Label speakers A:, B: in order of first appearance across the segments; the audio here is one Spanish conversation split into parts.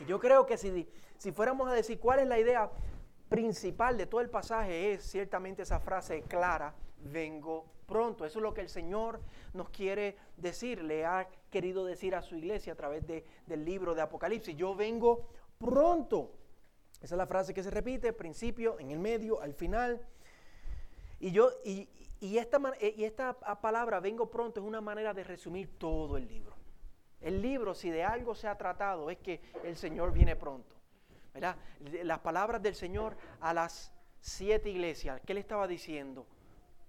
A: Y yo creo que si, si fuéramos a decir cuál es la idea principal de todo el pasaje, es ciertamente esa frase clara, vengo pronto. Eso es lo que el Señor nos quiere decir, le ha querido decir a su iglesia a través de, del libro de Apocalipsis. Yo vengo pronto. Esa es la frase que se repite, principio, en el medio, al final. Y, yo, y, y, esta, y esta palabra, vengo pronto, es una manera de resumir todo el libro. El libro, si de algo se ha tratado, es que el Señor viene pronto. ¿verdad? Las palabras del Señor a las siete iglesias, ¿qué le estaba diciendo?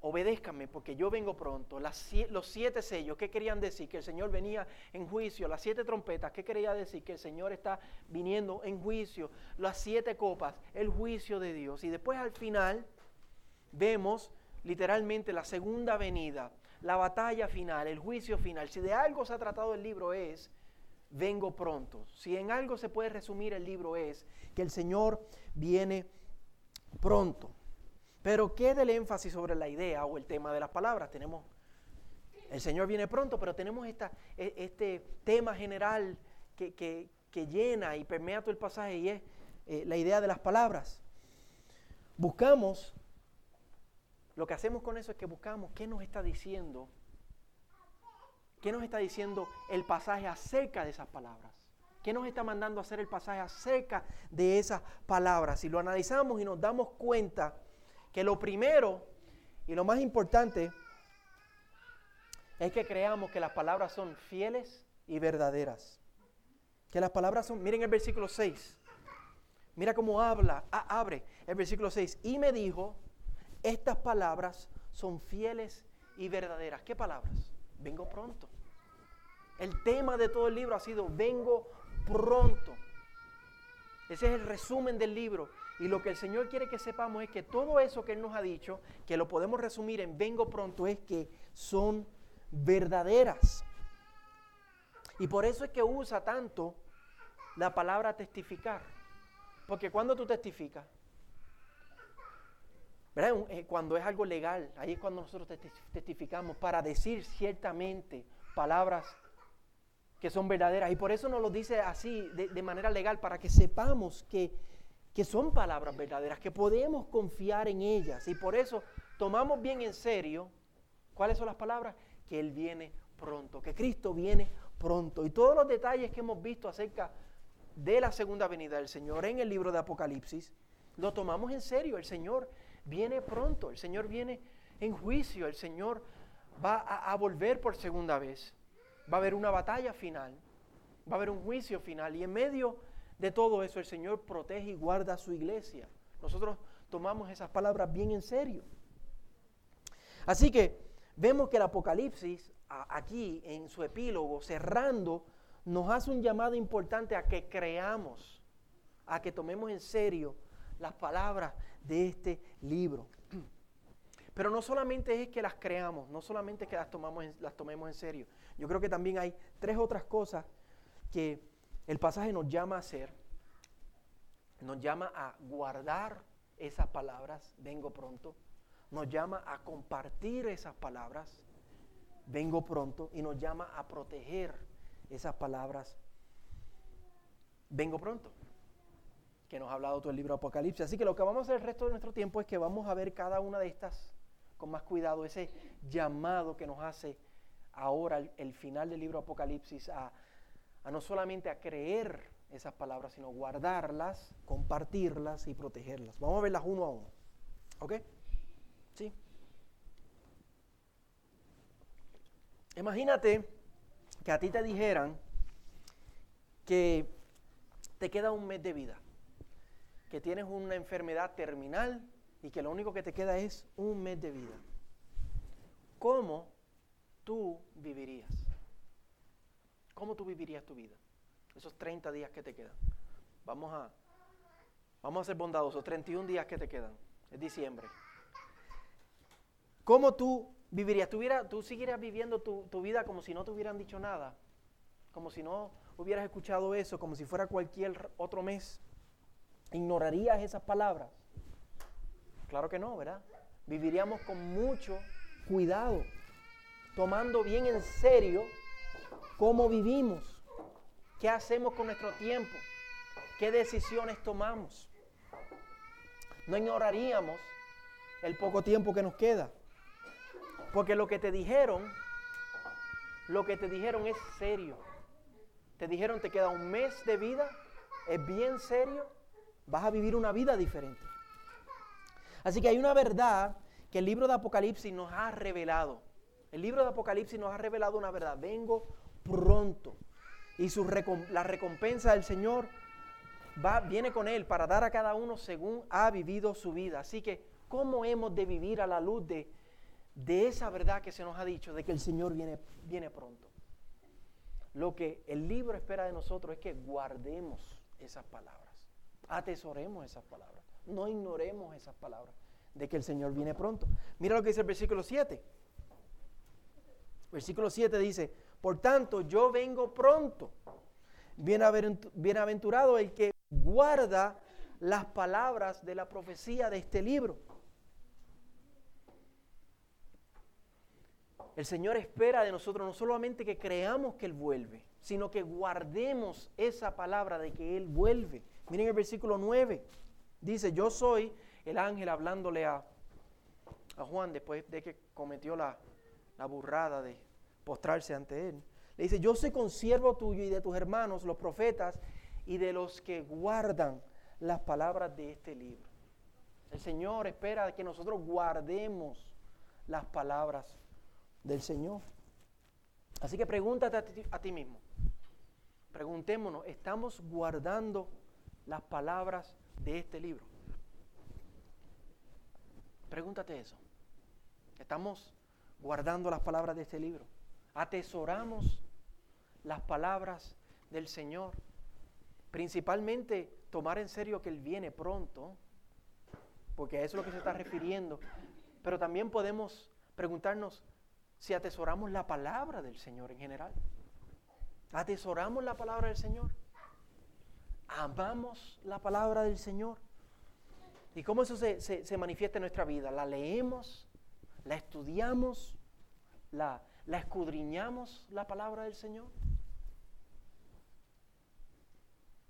A: obedézcanme porque yo vengo pronto. los siete sellos, ¿qué querían decir? Que el Señor venía en juicio. Las siete trompetas, ¿qué quería decir? Que el Señor está viniendo en juicio. Las siete copas, el juicio de Dios. Y después al final vemos literalmente la segunda venida, la batalla final, el juicio final. Si de algo se ha tratado el libro es, vengo pronto. Si en algo se puede resumir el libro es que el Señor viene pronto. Pero queda el énfasis sobre la idea o el tema de las palabras. Tenemos, el Señor viene pronto, pero tenemos esta, e, este tema general que, llena y permea todo el pasaje y es eh, la idea de las palabras. Buscamos, lo que hacemos con eso es que buscamos qué nos está diciendo, qué nos está diciendo el pasaje acerca de esas palabras. ¿Qué nos está mandando a hacer el pasaje acerca de esas palabras? Si lo analizamos y nos damos cuenta que lo primero y lo más importante es que creamos que las palabras son fieles y verdaderas. Que las palabras son, miren el versículo 6. Mira cómo habla, abre el versículo 6. Y me dijo, estas palabras son fieles y verdaderas. ¿Qué palabras? Vengo pronto. El tema de todo el libro ha sido, vengo pronto. Ese es el resumen del libro. Y lo que el Señor quiere que sepamos es que todo eso que Él nos ha dicho, que lo podemos resumir en vengo pronto, es que son verdaderas. Y por eso es que usa tanto la palabra testificar. Porque cuando tú testificas, eh, cuando es algo legal, ahí es cuando nosotros testificamos para decir ciertamente palabras que son verdaderas. Y por eso nos lo dice así, de, de manera legal, para que sepamos que que son palabras verdaderas, que podemos confiar en ellas. Y por eso tomamos bien en serio, ¿cuáles son las palabras? Que Él viene pronto, que Cristo viene pronto. Y todos los detalles que hemos visto acerca de la segunda venida del Señor en el libro de Apocalipsis, lo tomamos en serio. El Señor viene pronto, el Señor viene en juicio, el Señor va a, volver por segunda vez. Va a haber una batalla final, va a haber un juicio final. Y en medio de todo eso, el Señor protege y guarda a su iglesia. Nosotros tomamos esas palabras bien en serio. Así que vemos que el Apocalipsis, aquí en su epílogo, cerrando, nos hace un llamado importante a que creamos, a que tomemos en serio las palabras de este libro. Pero no solamente es que las creamos, no solamente es que las, tomamos las tomemos en serio. Yo creo que también hay tres otras cosas que el pasaje nos llama a hacer, nos llama a guardar esas palabras, vengo pronto, nos llama a compartir esas palabras, vengo pronto, y nos llama a proteger esas palabras, vengo pronto, que nos ha hablado todo el libro Apocalipsis. Así que lo que vamos a hacer el resto de nuestro tiempo es que vamos a ver cada una de estas con más cuidado, ese llamado que nos hace ahora el, final del libro Apocalipsis a a no solamente a creer esas palabras, sino guardarlas, compartirlas y protegerlas. Vamos a verlas uno a uno. ¿Ok? ¿Sí? Imagínate que a ti te dijeran que te queda un mes de vida, que tienes una enfermedad terminal y que lo único que te queda es un mes de vida. ¿Cómo tú vivirías? ¿Cómo tú vivirías tu vida? Esos 30 días que te quedan. Vamos a, vamos a ser bondadosos, 31 días que te quedan. Es diciembre. ¿Cómo tú vivirías? ¿Tú, tú seguirías viviendo tu, tu vida como si no te hubieran dicho nada? Como si no hubieras escuchado eso, como si fuera cualquier otro mes. ¿Ignorarías esas palabras? Claro que no, ¿verdad? Viviríamos con mucho cuidado, tomando bien en serio cómo vivimos, qué hacemos con nuestro tiempo, qué decisiones tomamos. No ignoraríamos el poco tiempo que nos queda. Porque lo que te dijeron, lo que te dijeron es serio. Te dijeron te queda un mes de vida, es bien serio, vas a vivir una vida diferente. Así que hay una verdad que el libro de Apocalipsis nos ha revelado. El libro de Apocalipsis nos ha revelado una verdad. Vengo pronto. Y la recompensa del Señor va, viene con Él para dar a cada uno según ha vivido su vida. Así que, ¿cómo hemos de vivir a la luz de, de esa verdad que se nos ha dicho, de que el Señor viene, viene pronto? Lo que el libro espera de nosotros es que guardemos esas palabras, atesoremos esas palabras, no ignoremos esas palabras de que el Señor viene pronto. Mira lo que dice el versículo 7. Versículo 7 dice, por tanto yo vengo pronto. Bienaventurado el que guarda las palabras de la profecía de este libro. El Señor espera de nosotros no solamente que creamos que Él vuelve, sino que guardemos esa palabra de que Él vuelve. Miren el versículo 9. Dice, yo soy el ángel hablándole a, a Juan después de que cometió la, la burrada de postrarse ante él. Le dice, yo soy consiervo tuyo y de tus hermanos, los profetas, y de los que guardan las palabras de este libro. El Señor espera que nosotros guardemos las palabras del Señor. Así que pregúntate a ti, a ti mismo. Preguntémonos, ¿estamos guardando las palabras de este libro? Pregúntate eso. ¿Estamos guardando las palabras de este libro? atesoramos las palabras del Señor. Principalmente tomar en serio que Él viene pronto, porque a eso es lo que se está refiriendo. Pero también podemos preguntarnos si atesoramos la palabra del Señor en general. ¿Atesoramos la palabra del Señor? ¿Amamos la palabra del Señor? ¿Y cómo eso se, se manifiesta en nuestra vida? ¿La leemos? ¿La estudiamos? ¿La, ¿La escudriñamos la palabra del Señor?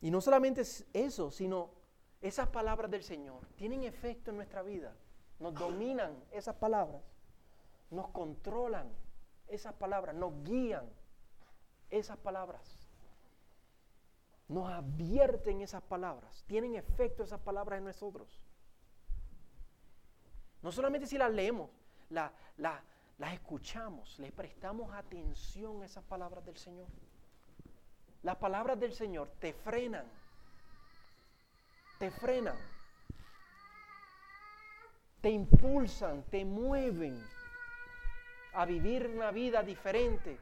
A: Y no solamente es eso, sino esas palabras del Señor tienen efecto en nuestra vida. Nos dominan esas palabras, nos controlan esas palabras, nos guían esas palabras. Nos advierten esas palabras, tienen efecto esas palabras en nosotros. No solamente si las leemos, la, la, las escuchamos, le prestamos atención a esas palabras del Señor. Las palabras del Señor te frenan, te frenan, te impulsan, te mueven a vivir una vida diferente.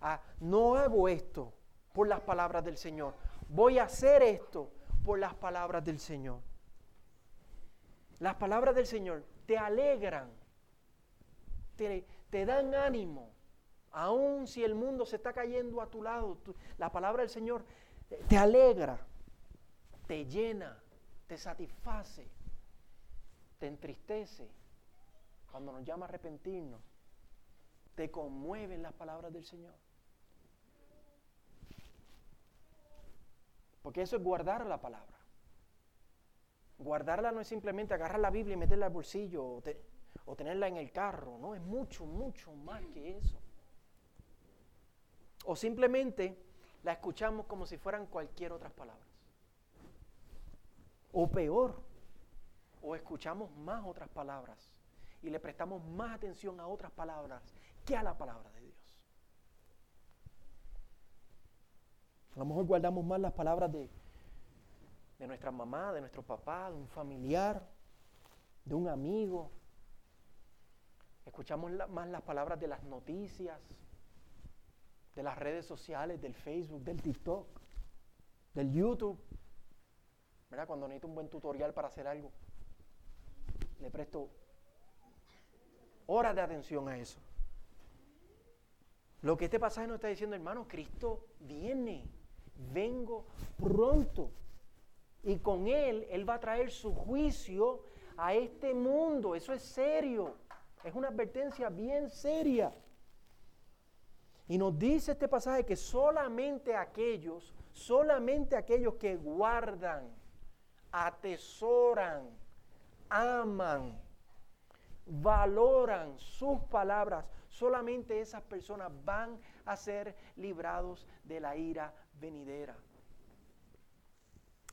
A: A, no hago esto por las palabras del Señor, voy a hacer esto por las palabras del Señor. Las palabras del Señor te alegran te, dan ánimo. Aun si el mundo se está cayendo a tu lado, la palabra del Señor te alegra, te llena, te satisface, te entristece. Cuando nos llama a arrepentirnos, te conmueven las palabras del Señor. Porque eso es guardar la palabra. Guardarla no es simplemente agarrar la Biblia y meterla al bolsillo o tenerla en el carro, no, es mucho, mucho más que eso. O simplemente la escuchamos como si fueran cualquier otras palabras. O peor, o escuchamos más otras palabras y le prestamos más atención a otras palabras que a la palabra de Dios. A lo mejor guardamos más las palabras de, de nuestra mamá, de nuestro papá, de un familiar, de un amigo, Escuchamos más las palabras de las noticias, de las redes sociales, del Facebook, del TikTok, del YouTube. ¿Verdad? Cuando necesito un buen tutorial para hacer algo, le presto horas de atención a eso. Lo que este pasaje nos está diciendo, hermano, Cristo viene, vengo pronto. Y con Él, Él va a traer su juicio a este mundo. Eso es serio. Es una advertencia bien seria. Y nos dice este pasaje que solamente aquellos, solamente aquellos que guardan, atesoran, aman, valoran sus palabras, solamente esas personas van a ser librados de la ira venidera.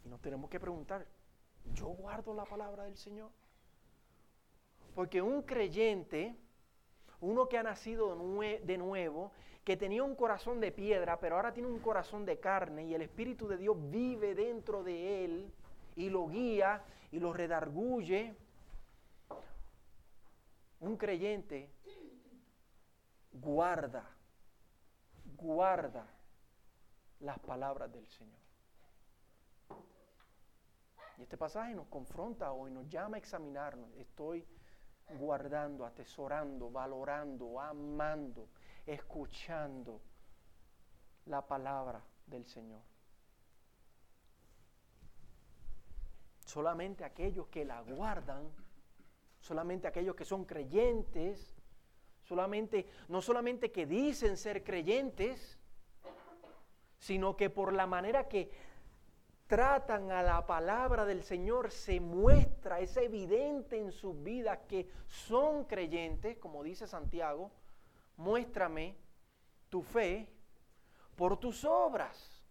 A: Y nos tenemos que preguntar, ¿yo guardo la palabra del Señor? Porque un creyente, uno que ha nacido de nuevo, que tenía un corazón de piedra, pero ahora tiene un corazón de carne y el Espíritu de Dios vive dentro de él y lo guía y lo redarguye. Un creyente guarda, guarda las palabras del Señor. Y este pasaje nos confronta hoy, nos llama a examinarnos. Estoy guardando, atesorando, valorando, amando, escuchando la palabra del Señor. Solamente aquellos que la guardan, solamente aquellos que son creyentes, solamente no solamente que dicen ser creyentes, sino que por la manera que tratan a la palabra del Señor se muestra, es evidente en sus vidas que son creyentes, como dice Santiago, muéstrame tu fe por tus obras.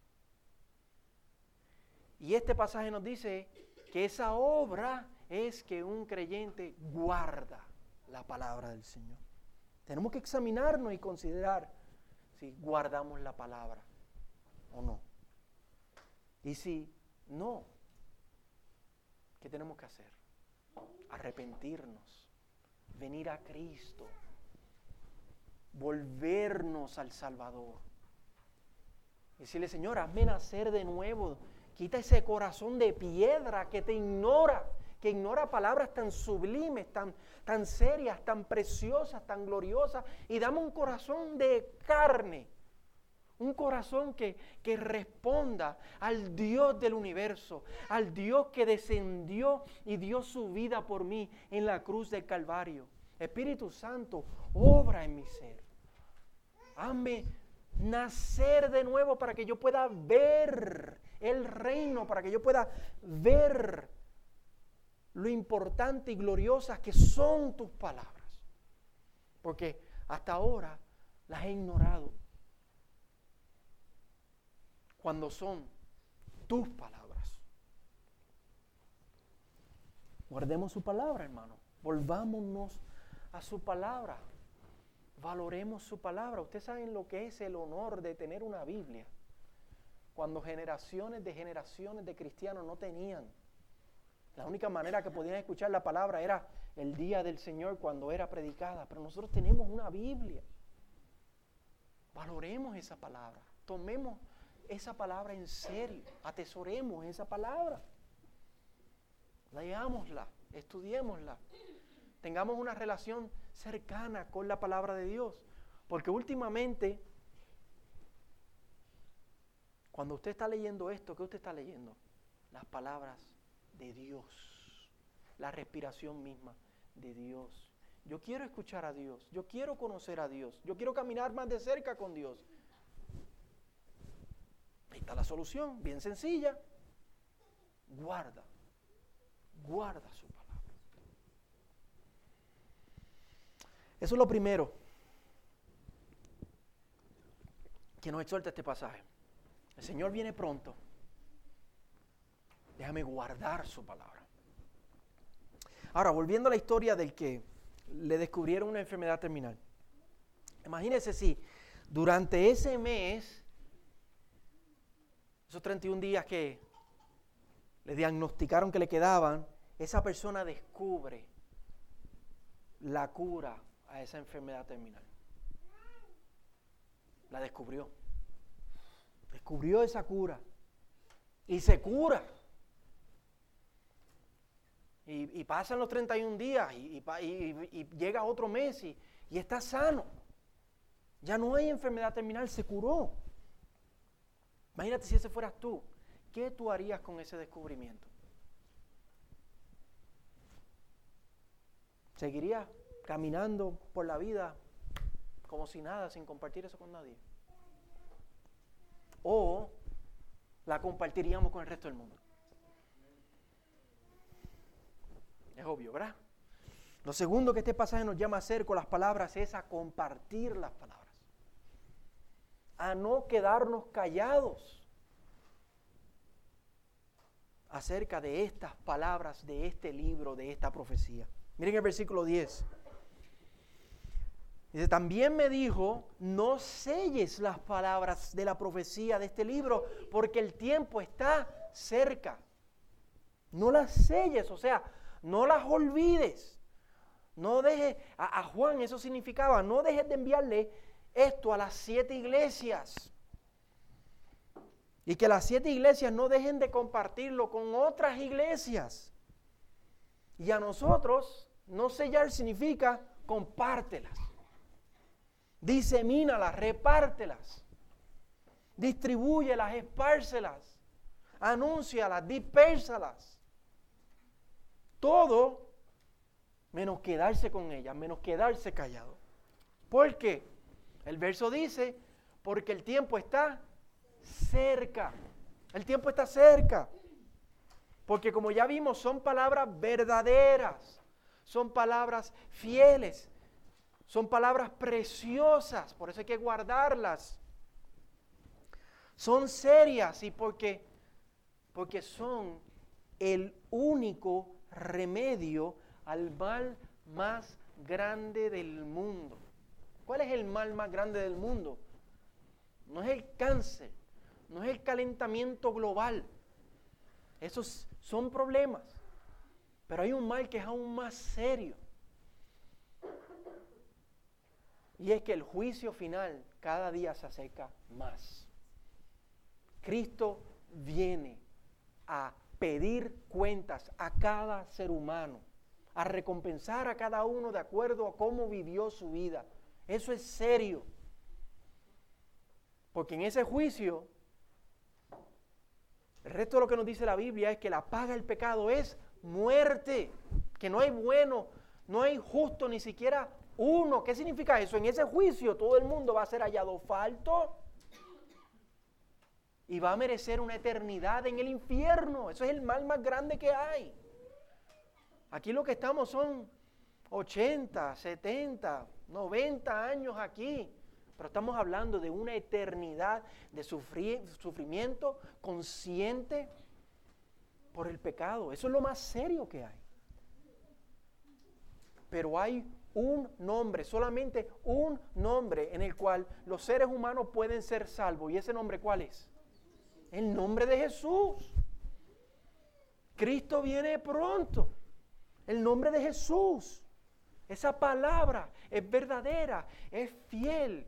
A: Y este pasaje nos dice que esa obra es que un creyente guarda la palabra del Señor. Tenemos que examinarnos y considerar si guardamos la palabra o no. Y si no, ¿qué tenemos que hacer? Arrepentirnos, venir a Cristo, volvernos al Salvador. Decirle, Señor, hazme nacer de nuevo. Quita ese corazón de piedra que te ignora, que ignora palabras tan sublimes, tan, tan serias, tan preciosas, tan gloriosas, y dame un corazón de carne un corazón que, que, responda al Dios del universo, al Dios que descendió y dio su vida por mí en la cruz del Calvario. Espíritu Santo, obra en mi ser. Hazme nacer de nuevo para que yo pueda ver el reino, para que yo pueda ver lo importante y gloriosas que son tus palabras. Porque hasta ahora las he ignorado cuando son tus palabras. Guardemos su palabra, hermano. Volvámonos a su palabra. Valoremos su palabra. Ustedes saben lo que es el honor de tener una Biblia. Cuando generaciones de generaciones de cristianos no tenían. La única manera que podían escuchar la palabra era el día del Señor cuando era predicada. Pero nosotros tenemos una Biblia. Valoremos esa palabra. Tomemos esa palabra en serio, atesoremos esa palabra. Leámosla, estudiémosla, tengamos una relación cercana con la palabra de Dios. Porque últimamente, cuando usted está leyendo esto, ¿qué usted está leyendo? Las palabras de Dios, la respiración misma de Dios. Yo quiero escuchar a Dios, yo quiero conocer a Dios, yo quiero caminar más de cerca con Dios. Está la solución, bien sencilla. Guarda, guarda su palabra. Eso es lo primero que nos exhorta este pasaje. El Señor viene pronto. Déjame guardar su palabra. Ahora, volviendo a la historia del que le descubrieron una enfermedad terminal. Imagínense si durante ese mes esos 31 días que le diagnosticaron que le quedaban, esa persona descubre la cura a esa enfermedad terminal. La descubrió. Descubrió esa cura. Y se cura. Y, pasan los 31 días y, y llega otro mes y está sano. Ya no hay enfermedad terminal, se curó. Imagínate si ese fueras tú. ¿Qué tú harías con ese descubrimiento? ¿Seguirías caminando por la vida como si nada, sin compartir eso con nadie. O la compartiríamos con el resto del mundo. Es obvio, ¿verdad? Lo segundo que este pasaje nos llama a hacer con las palabras es a compartir las palabras. A no quedarnos callados acerca de estas palabras, de este libro, de esta profecía. Miren el versículo 10. Dice, también me dijo, no selles las palabras de la profecía de este libro, porque el tiempo está cerca. No las selles, o sea, no las olvides. No dejes, a, Juan eso significaba, no dejes de enviarle esto a las siete iglesias. Y que las siete iglesias no dejen de compartirlo con otras iglesias. Y a nosotros, no sellar significa compártelas. Disemínalas, repártelas. Distribúyelas, espárcelas. Anúncialas, dispérsalas. Todo menos quedarse con ellas, menos quedarse callado. ¿Por qué? El verso dice, porque el tiempo está cerca. El tiempo está cerca. Porque como ya vimos, son palabras verdaderas, son palabras fieles, son palabras preciosas, por eso hay que guardarlas. Son serias y porque, porque son el único remedio al mal más grande del mundo. ¿Cuál es el mal más grande del mundo? No es el cáncer, no es el calentamiento global. Esos son problemas. Pero hay un mal que es aún más serio. Y es que el juicio final cada día se acerca más. Cristo viene a pedir cuentas a cada ser humano, a recompensar a cada uno de acuerdo a cómo vivió su vida. Eso es serio. Porque en ese juicio el resto de lo que nos dice la Biblia es que la paga del pecado es muerte, que no hay bueno, no hay justo, ni siquiera uno. ¿Qué significa eso? En ese juicio todo el mundo va a ser hallado falto y va a merecer una eternidad en el infierno. Eso es el mal más grande que hay. Aquí lo que estamos son 80, 70, 90 años aquí. Pero estamos hablando de una eternidad de sufrimiento consciente por el pecado. Eso es lo más serio que hay. Pero hay un nombre, solamente un nombre en el cual los seres humanos pueden ser salvos. ¿Y ese nombre cuál es? El nombre de Jesús. Cristo viene pronto. El nombre de Jesús. Esa palabra es verdadera, es fiel,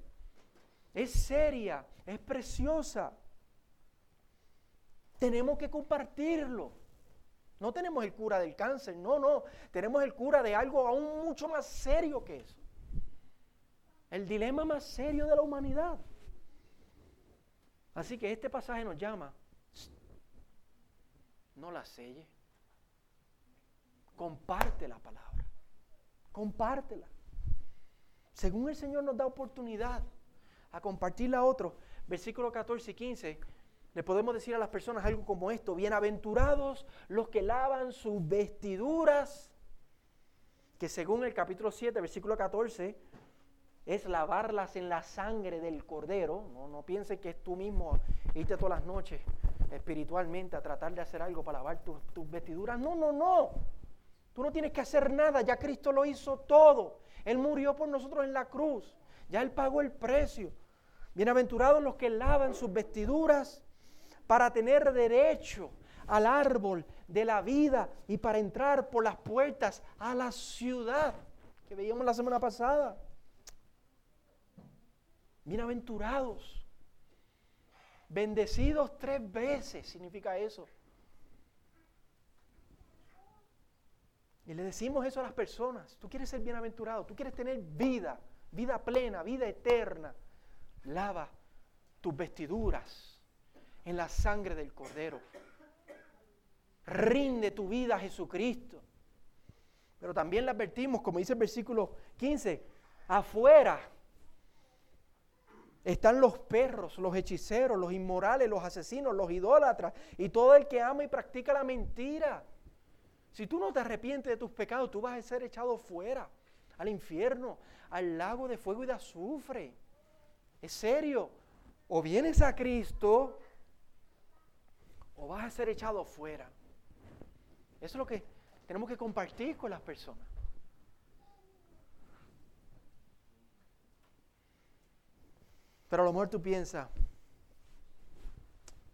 A: es seria, es preciosa. Tenemos que compartirlo. No tenemos el cura del cáncer, no, no. Tenemos el cura de algo aún mucho más serio que eso. El dilema más serio de la humanidad. Así que este pasaje nos llama, no la selle. Comparte la palabra. Compártela. Según el Señor nos da oportunidad a compartirla a otros, versículos 14 y 15, le podemos decir a las personas algo como esto, bienaventurados los que lavan sus vestiduras, que según el capítulo 7, versículo 14, es lavarlas en la sangre del cordero. No, no pienses que es tú mismo irte todas las noches espiritualmente a tratar de hacer algo para lavar tus vestiduras. No, no, no. Tú no tienes que hacer nada, ya Cristo lo hizo todo. Él murió por nosotros en la cruz, ya Él pagó el precio. Bienaventurados los que lavan sus vestiduras para tener derecho al árbol de la vida y para entrar por las puertas a la ciudad que veíamos la semana pasada. Bienaventurados. Bendecidos tres veces significa eso. Le decimos eso a las personas. Tú quieres ser bienaventurado, tú quieres tener vida, vida plena, vida eterna lava tus vestiduras en la sangre del Cordero. Rinde tu vida a Jesucristo. Pero también le advertimos, como dice el versículo 15, afuera Están los perros, los hechiceros, los inmorales, los asesinos, los idólatras y todo el que ama y practica la mentira. Si tú no te arrepientes de tus pecados, tú vas a ser echado fuera, al infierno, al lago de fuego y de azufre. Es serio. O vienes a Cristo o vas a ser echado fuera. Eso es lo que tenemos que compartir con las personas. Pero a lo mejor tú piensas,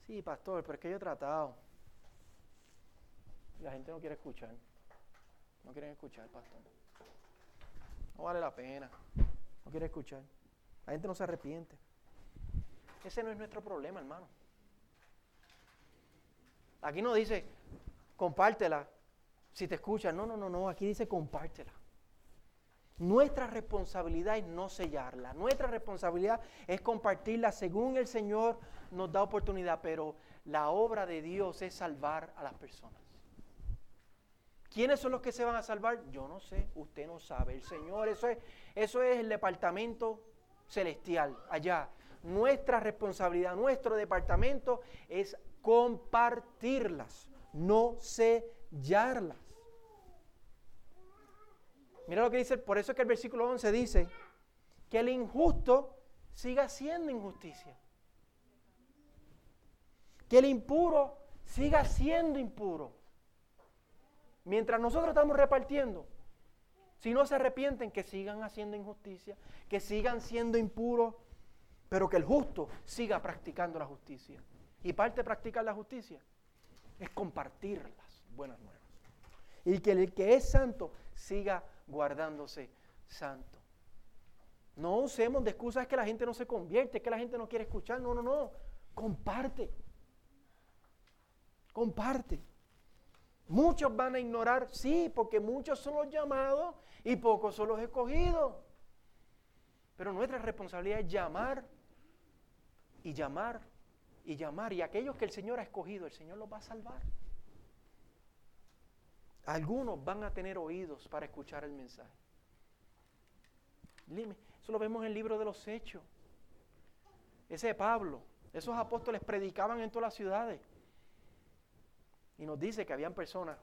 A: sí, pastor, pero es que yo he tratado. La gente no quiere escuchar. No quieren escuchar, pastor. No vale la pena. No quiere escuchar. La gente no se arrepiente. Ese no es nuestro problema, hermano. Aquí no dice, compártela si te escuchan. No, no, no, no. Aquí dice, compártela. Nuestra responsabilidad es no sellarla. Nuestra responsabilidad es compartirla según el Señor nos da oportunidad. Pero la obra de Dios es salvar a las personas. ¿Quiénes son los que se van a salvar? Yo no sé, usted no sabe. El Señor, eso es, eso es el departamento celestial, allá. Nuestra responsabilidad, nuestro departamento es compartirlas, no sellarlas. Mira lo que dice, por eso es que el versículo 11 dice que el injusto siga siendo injusticia. Que el impuro siga siendo impuro. Mientras nosotros estamos repartiendo, si no se arrepienten, que sigan haciendo injusticia, que sigan siendo impuros, pero que el justo siga practicando la justicia. Y parte de practicar la justicia es compartir las buenas nuevas. Y que el que es santo siga guardándose santo. No usemos de excusas que la gente no se convierte, que la gente no quiere escuchar. No, no, no. Comparte. Comparte. Muchos van a ignorar, sí, porque muchos son los llamados y pocos son los escogidos. Pero nuestra responsabilidad es llamar y llamar y llamar. Y aquellos que el Señor ha escogido, el Señor los va a salvar. Algunos van a tener oídos para escuchar el mensaje. Eso lo vemos en el libro de los Hechos. Ese de Pablo. Esos apóstoles predicaban en todas las ciudades. Y nos dice que habían personas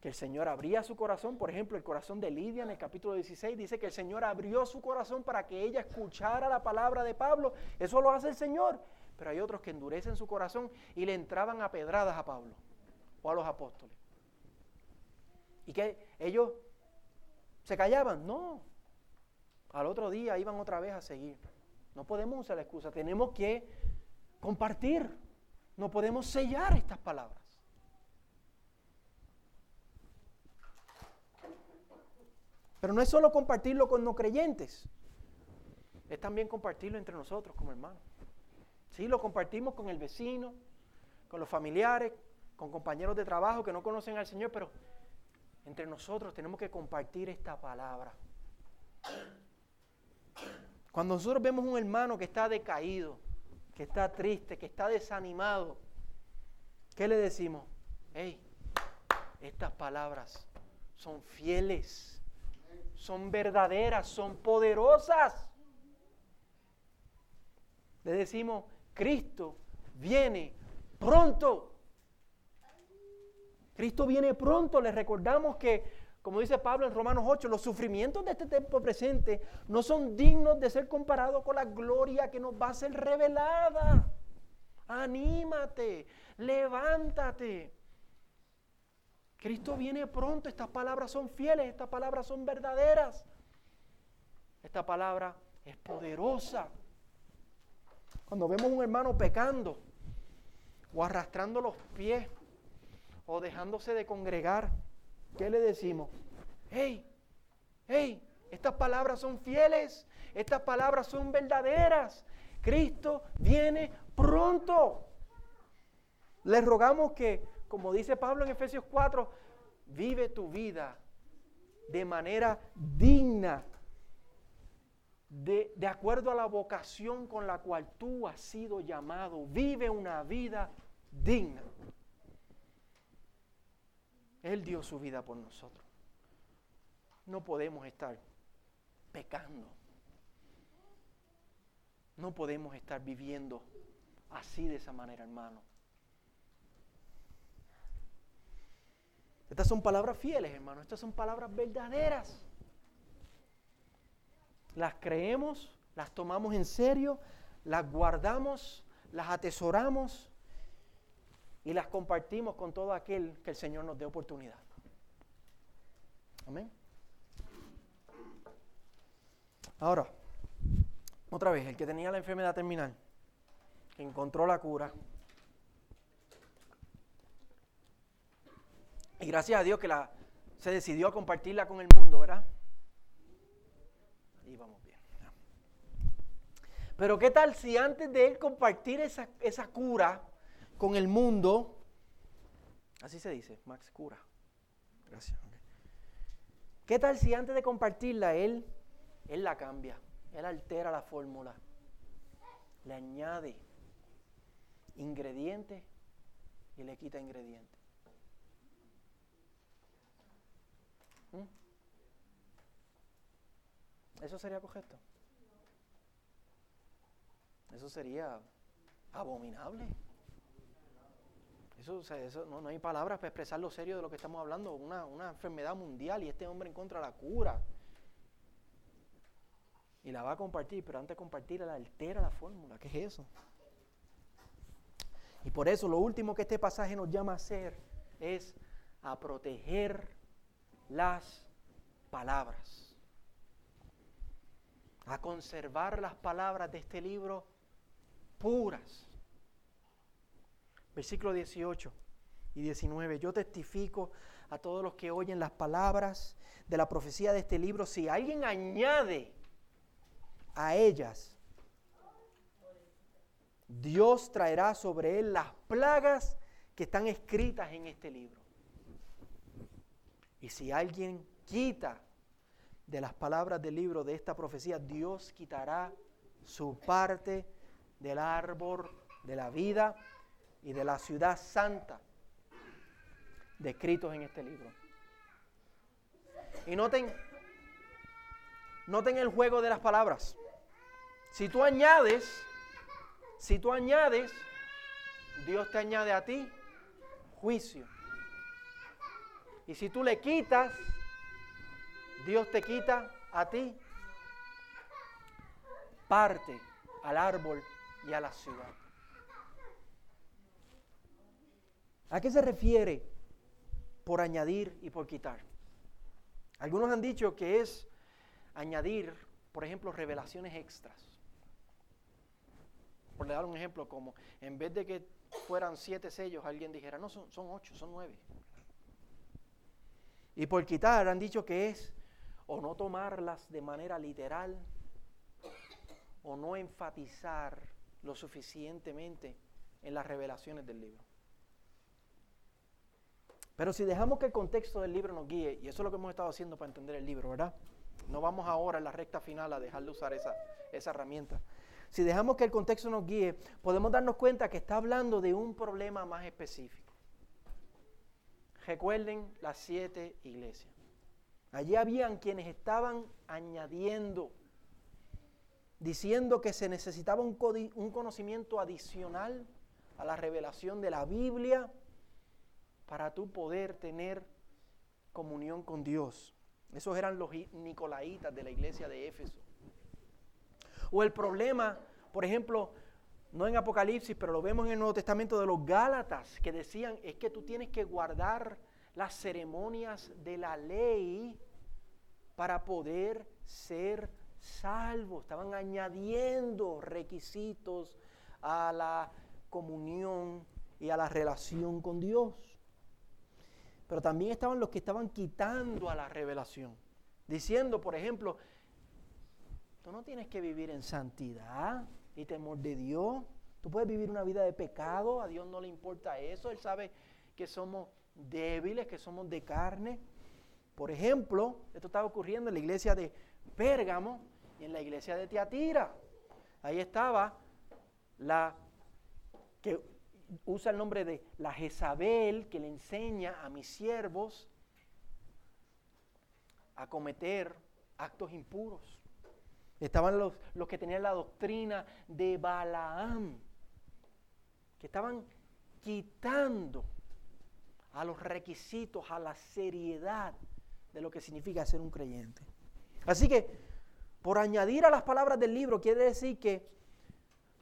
A: que el Señor abría su corazón, por ejemplo, el corazón de Lidia en el capítulo 16 dice que el Señor abrió su corazón para que ella escuchara la palabra de Pablo. Eso lo hace el Señor. Pero hay otros que endurecen su corazón y le entraban a pedradas a Pablo o a los apóstoles. Y que ellos se callaban, no. Al otro día iban otra vez a seguir. No podemos usar la excusa, tenemos que compartir. No podemos sellar estas palabras. Pero no es solo compartirlo con no creyentes, es también compartirlo entre nosotros como hermanos. Sí, lo compartimos con el vecino, con los familiares, con compañeros de trabajo que no conocen al Señor, pero entre nosotros tenemos que compartir esta palabra. Cuando nosotros vemos un hermano que está decaído, que está triste, que está desanimado, ¿qué le decimos? Hey, estas palabras son fieles son verdaderas, son poderosas. Le decimos, Cristo viene pronto. Cristo viene pronto. Le recordamos que, como dice Pablo en Romanos 8, los sufrimientos de este tiempo presente no son dignos de ser comparados con la gloria que nos va a ser revelada. Anímate, levántate. Cristo viene pronto, estas palabras son fieles, estas palabras son verdaderas. Esta palabra es poderosa. Cuando vemos un hermano pecando o arrastrando los pies o dejándose de congregar, ¿qué le decimos? Hey, hey, estas palabras son fieles, estas palabras son verdaderas. Cristo viene pronto. Le rogamos que como dice Pablo en Efesios 4, vive tu vida de manera digna, de, de, acuerdo a la vocación con la cual tú has sido llamado. Vive una vida digna. Él dio su vida por nosotros. No podemos estar pecando. No podemos estar viviendo así de esa manera, hermano. Estas son palabras fieles, hermano. Estas son palabras verdaderas. Las creemos, las tomamos en serio, las guardamos, las atesoramos y las compartimos con todo aquel que el Señor nos dé oportunidad. Amén. Ahora, otra vez, el que tenía la enfermedad terminal, que encontró la cura, y gracias a Dios que la, se decidió a compartirla con el mundo, ¿verdad? Y vamos bien. Pero ¿qué tal si antes de él compartir esa, esa cura con el mundo, así se dice, Max cura, gracias. ¿Qué tal si antes de compartirla él, él la cambia? Él altera la fórmula, le añade ingredientes y le quita ingredientes. ¿Mm? ¿Eso sería correcto? Eso sería abominable. Eso, no, hay palabras para expresar lo serio de lo que estamos hablando. Una, una enfermedad mundial y este hombre encuentra la cura y la va a compartir, pero antes de compartirla la altera la fórmula. ¿Qué es eso? Y por eso lo último que este pasaje nos llama a hacer es a proteger las palabras, a conservar las palabras de este libro puras. Versículo 18 y 19. Yo testifico a todos los que oyen las palabras de la profecía de este libro. Si alguien añade a ellas, Dios traerá sobre él las plagas que están escritas en este libro. Y si alguien quita de las palabras del libro de esta profecía, Dios quitará su parte del árbol de la vida y de la ciudad santa descritos en este libro. Y noten, noten el juego de las palabras. Si tú añades, si tú añades, Dios te añade a ti juicio. Y si tú le quitas, Dios te quita a ti parte al árbol y a la ciudad. ¿A qué se refiere por añadir y por quitar? Algunos han dicho que es añadir, por ejemplo, revelaciones extras por dar un ejemplo, como en vez de que fueran siete sellos, alguien dijera, no, son, son ocho, son nueve. Y por quitar han dicho que es o no tomarlas de manera literal o no enfatizar lo suficientemente en las revelaciones del libro. Pero si dejamos que el contexto del libro nos guíe, y eso es lo que hemos estado haciendo para entender el libro, ¿verdad? No vamos ahora en la recta final a dejar de usar esa, esa herramienta si dejamos que el contexto nos guíe, podemos darnos cuenta que está hablando de un problema más específico. Recuerden las siete iglesias. Allí habían quienes estaban añadiendo, diciendo que se necesitaba un, conocimiento adicional a la revelación de la Biblia para tú poder tener comunión con Dios. Esos eran los nicolaitas de la iglesia de Éfeso. O el problema, por ejemplo, no en Apocalipsis, pero lo vemos en el Nuevo Testamento de los Gálatas, que decían, es que tú tienes que guardar las ceremonias de la ley para poder ser salvo. Estaban añadiendo requisitos a la comunión y a la relación con Dios. Pero también estaban los que estaban quitando a la revelación, diciendo, por ejemplo, Tú no tienes que vivir en santidad y temor de Dios. Tú puedes vivir una vida de pecado, a Dios no le importa eso. Él sabe que somos débiles, que somos de carne. Por ejemplo, esto estaba ocurriendo en la iglesia de Pérgamo y en la iglesia de Tiatira. Ahí estaba la que usa el nombre de la Jezabel, que le enseña a mis siervos a cometer actos impuros. Estaban los, los que tenían la doctrina de Balaam, que estaban quitando a los requisitos, a la seriedad de lo que significa ser un creyente. Así que, por añadir a las palabras del libro, quiere decir que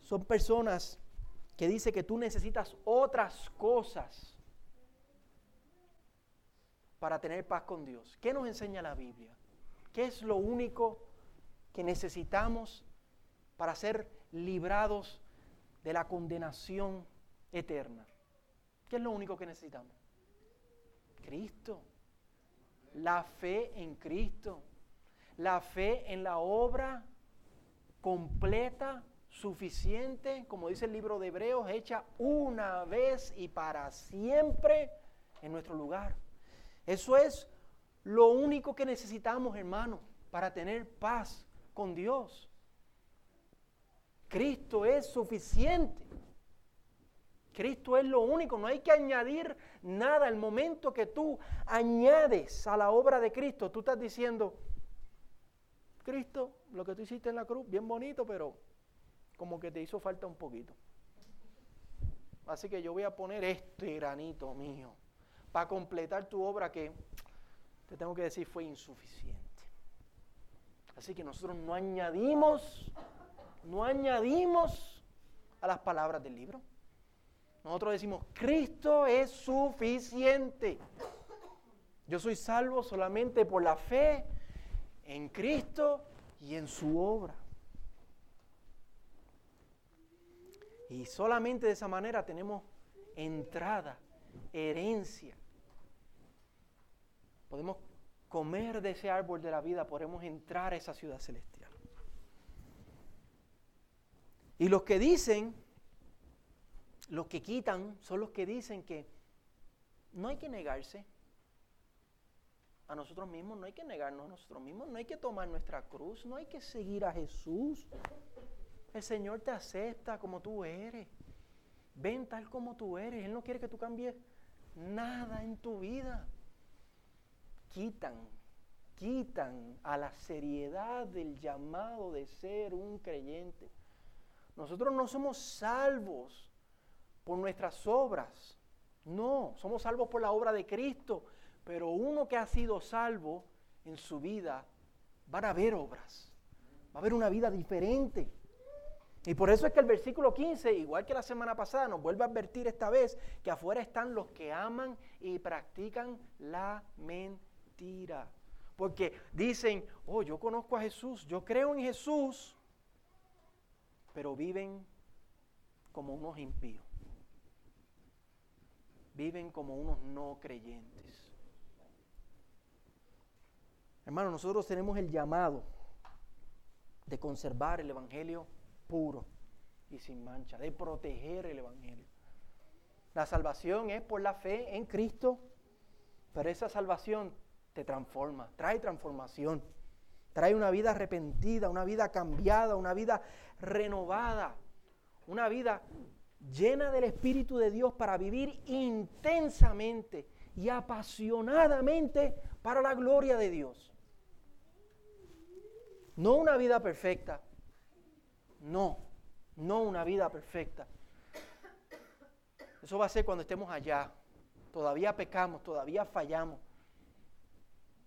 A: son personas que dicen que tú necesitas otras cosas para tener paz con Dios. ¿Qué nos enseña la Biblia? ¿Qué es lo único que necesitamos para ser librados de la condenación eterna? ¿Qué es lo único que necesitamos? Cristo. La fe en Cristo. La fe en la obra completa, suficiente, como dice el libro de Hebreos, hecha una vez y para siempre en nuestro lugar. Eso es lo único que necesitamos, hermano, para tener paz con Dios. Cristo es suficiente. Cristo es lo único, no hay que añadir nada. El momento que tú añades a la obra de Cristo, tú estás diciendo, Cristo, lo que tú hiciste en la cruz, bien bonito, pero como que te hizo falta un poquito. Así que yo voy a poner este granito mío para completar tu obra que, te tengo que decir, fue insuficiente. Así que nosotros no añadimos, no añadimos a las palabras del libro. Nosotros decimos, Cristo es suficiente. Yo soy salvo solamente por la fe en Cristo y en su obra. Y solamente de esa manera tenemos entrada, herencia. Podemos comer de ese árbol de la vida, podemos entrar a esa ciudad celestial. Y los que dicen los que quitan son los que dicen que no hay que negarse a nosotros mismos, no hay que negarnos a nosotros mismos, no hay que tomar nuestra cruz, no hay que seguir a Jesús. El Señor te acepta como tú eres. Ven tal como tú eres. Él no quiere que tú cambies nada en tu vida. Quitan, quitan a la seriedad del llamado de ser un creyente. Nosotros no somos salvos por nuestras obras. No, somos salvos por la obra de Cristo. Pero uno que ha sido salvo en su vida, van a haber obras. Va a haber una vida diferente. Y por eso es que el versículo 15, igual que la semana pasada, nos vuelve a advertir esta vez que afuera están los que aman y practican la mentira. Porque dicen, oh, yo conozco a Jesús, yo creo en Jesús, pero viven como unos impíos viven como unos no creyentes. Hermano, nosotros tenemos el llamado de conservar el Evangelio puro y sin mancha, de proteger el Evangelio. La salvación es por la fe en Cristo, pero esa salvación te transforma, trae transformación, trae una vida arrepentida, una vida cambiada, una vida renovada, una vida llena del Espíritu de Dios para vivir intensamente y apasionadamente para la gloria de Dios. No una vida perfecta, no, no una vida perfecta. Eso va a ser cuando estemos allá. Todavía pecamos, todavía fallamos.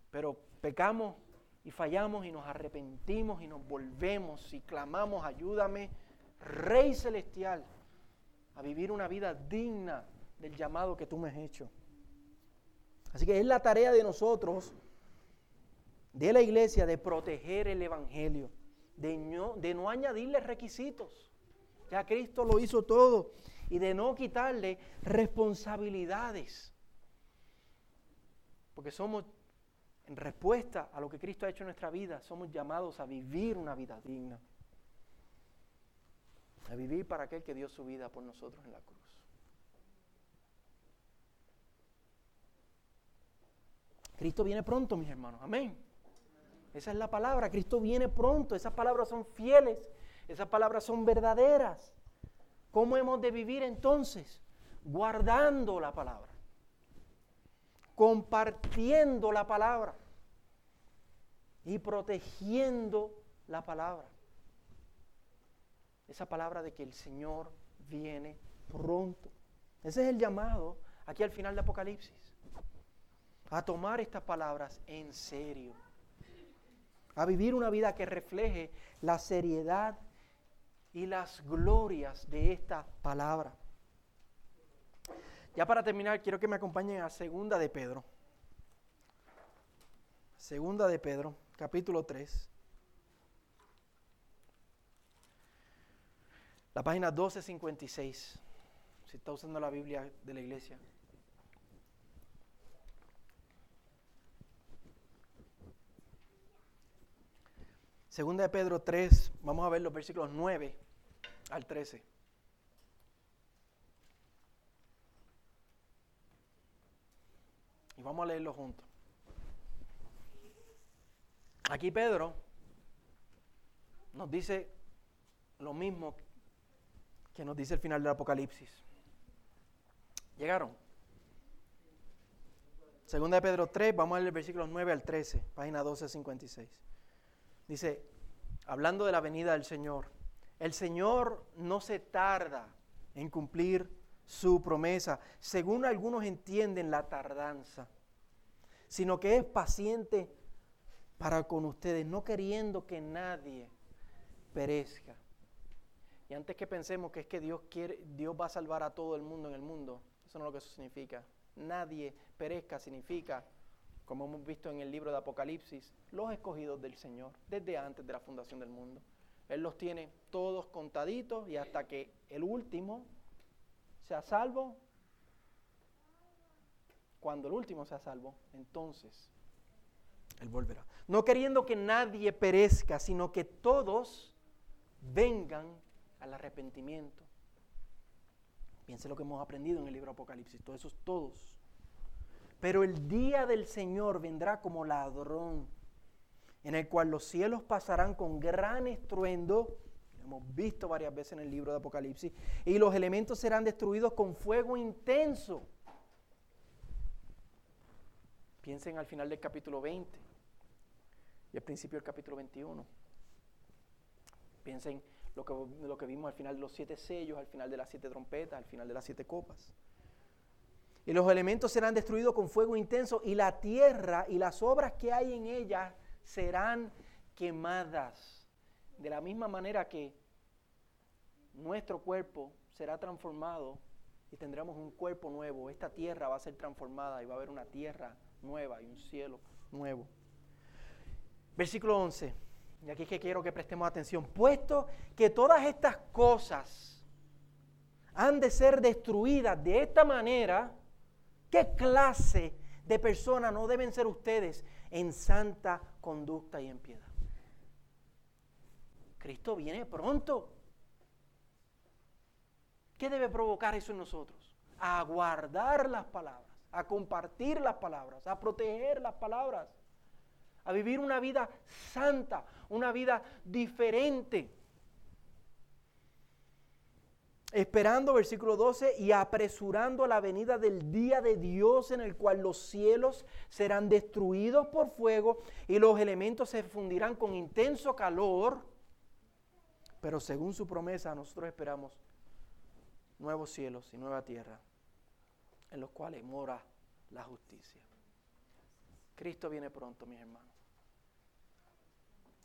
A: Pero pecamos y fallamos y nos arrepentimos y nos volvemos y clamamos, ayúdame, Rey Celestial a vivir una vida digna del llamado que tú me has hecho. Así que es la tarea de nosotros, de la iglesia, de proteger el Evangelio, de no, de no añadirle requisitos. Ya Cristo lo hizo todo. Y de no quitarle responsabilidades. Porque somos, en respuesta a lo que Cristo ha hecho en nuestra vida, somos llamados a vivir una vida digna a vivir para aquel que dio su vida por nosotros en la cruz. Cristo viene pronto, mis hermanos. Amén. Esa es la palabra. Cristo viene pronto. Esas palabras son fieles. Esas palabras son verdaderas. ¿Cómo hemos de vivir entonces? Guardando la palabra. Compartiendo la palabra. Y protegiendo la palabra. Esa palabra de que el Señor viene pronto. Ese es el llamado aquí al final de Apocalipsis. A tomar estas palabras en serio. A vivir una vida que refleje la seriedad y las glorias de esta palabra. Ya para terminar, quiero que me acompañen a Segunda de Pedro. Segunda de Pedro, capítulo 3. La página 1256, si está usando la Biblia de la iglesia. Segunda de Pedro 3, vamos a ver los versículos 9 al 13. Y vamos a leerlo juntos. Aquí Pedro nos dice lo mismo que nos dice el final del Apocalipsis. ¿Llegaron? Segunda de Pedro 3, vamos a leer el versículo 9 al 13, página 1256. Dice, hablando de la venida del Señor, el Señor no se tarda en cumplir su promesa, según algunos entienden la tardanza, sino que es paciente para con ustedes, no queriendo que nadie perezca. Y antes que pensemos que es que Dios quiere, Dios va a salvar a todo el mundo en el mundo, eso no es lo que eso significa. Nadie perezca significa, como hemos visto en el libro de Apocalipsis, los escogidos del Señor, desde antes de la fundación del mundo. Él los tiene todos contaditos y hasta que el último sea salvo, cuando el último sea salvo, entonces Él volverá. No queriendo que nadie perezca, sino que todos vengan al arrepentimiento. Piense lo que hemos aprendido en el libro Apocalipsis, todos esos todos. Pero el día del Señor vendrá como ladrón, en el cual los cielos pasarán con gran estruendo hemos visto varias veces en el libro de Apocalipsis, y los elementos serán destruidos con fuego intenso. Piensen al final del capítulo 20 y al principio del capítulo 21. Piensen lo que, lo que vimos al final de los siete sellos, al final de las siete trompetas, al final de las siete copas. Y los elementos serán destruidos con fuego intenso y la tierra y las obras que hay en ella serán quemadas. De la misma manera que nuestro cuerpo será transformado y tendremos un cuerpo nuevo. Esta tierra va a ser transformada y va a haber una tierra nueva y un cielo nuevo. Versículo 11. Y aquí es que quiero que prestemos atención. Puesto que todas estas cosas han de ser destruidas de esta manera, ¿qué clase de personas no deben ser ustedes en santa conducta y en piedad? Cristo viene pronto. ¿Qué debe provocar eso en nosotros? A guardar las palabras, a compartir las palabras, a proteger las palabras, a vivir una vida santa, una vida diferente. Esperando, versículo 12, y apresurando la venida del día de Dios en el cual los cielos serán destruidos por fuego y los elementos se fundirán con intenso calor pero según su promesa, nosotros esperamos nuevos cielos y nueva tierra en los cuales mora la justicia. Cristo viene pronto, mis hermanos.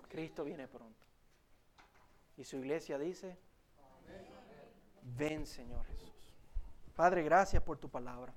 A: Cristo viene pronto. Y su iglesia dice, ven Señor Jesús. Padre, gracias por tu palabra.